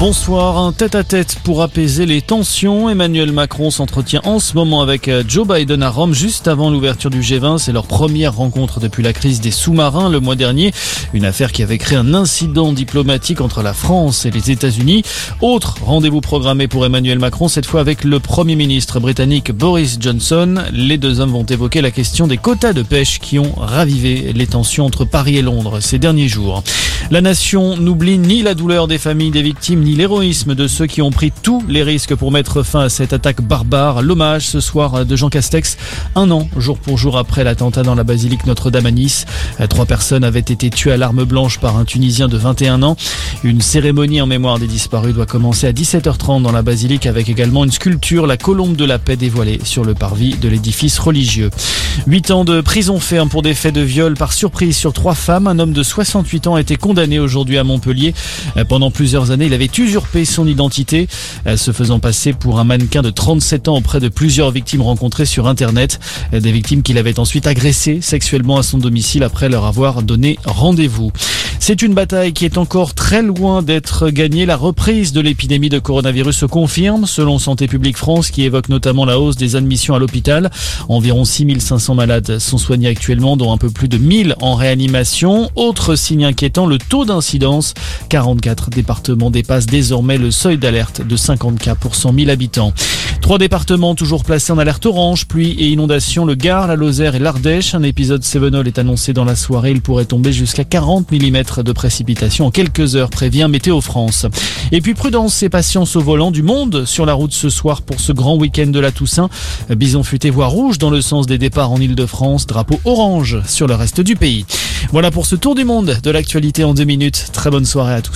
Bonsoir, un tête-à-tête pour apaiser les tensions. Emmanuel Macron s'entretient en ce moment avec euh, Joe Biden à Rome juste avant l'ouverture du G20. C'est leur première rencontre depuis la crise des sous-marins le mois dernier. Une affaire qui avait créé un incident diplomatique entre la France et les États-Unis. Autre rendez-vous programmé pour Emmanuel Macron, cette fois avec le Premier ministre britannique Boris Johnson. Les deux hommes vont évoquer la question des quotas de pêche qui ont ravivé les tensions entre Paris et Londres ces derniers jours. La nation n'oublie ni la douleur des familles des victimes ni l'héroïsme de ceux qui ont pris tous les risques pour mettre fin à cette attaque barbare. L'hommage ce soir de Jean Castex, un an jour pour jour après l'attentat dans la basilique Notre-Dame à Nice. Trois personnes avaient été tuées à l'arme blanche par un Tunisien de 21 ans. Une cérémonie en mémoire des disparus doit commencer à 17h30 dans la basilique avec également une sculpture, la colombe de la paix dévoilée sur le parvis de l'édifice religieux. Huit ans de prison ferme pour des faits de viol par surprise sur trois femmes. Un homme de 68 ans a été condamné aujourd'hui à Montpellier. Pendant plusieurs années, il avait usurpé son identité, se faisant passer pour un mannequin de 37 ans auprès de plusieurs victimes rencontrées sur Internet. Des victimes qu'il avait ensuite agressées sexuellement à son domicile après leur avoir donné rendez-vous. C'est une bataille qui est encore très loin d'être gagnée. La reprise de l'épidémie de coronavirus se confirme, selon Santé publique France, qui évoque notamment la hausse des admissions à l'hôpital. Environ 6500 malades sont soignés actuellement, dont un peu plus de 1000 en réanimation. Autre signe inquiétant, le taux d'incidence. 44 départements dépassent désormais le seuil d'alerte de 50 cas pour 100 000 habitants. Trois départements toujours placés en alerte orange, pluie et inondation, le Gard, la Lozère et l'Ardèche. Un épisode Sévenol est annoncé dans la soirée. Il pourrait tomber jusqu'à 40 mm de précipitations en quelques heures, prévient Météo France. Et puis prudence et patience au volant du monde sur la route ce soir pour ce grand week-end de la Toussaint. Bison futé voie rouge dans le sens des départs en Ile-de-France, drapeau orange sur le reste du pays. Voilà pour ce tour du monde de l'actualité en deux minutes. Très bonne soirée à tous.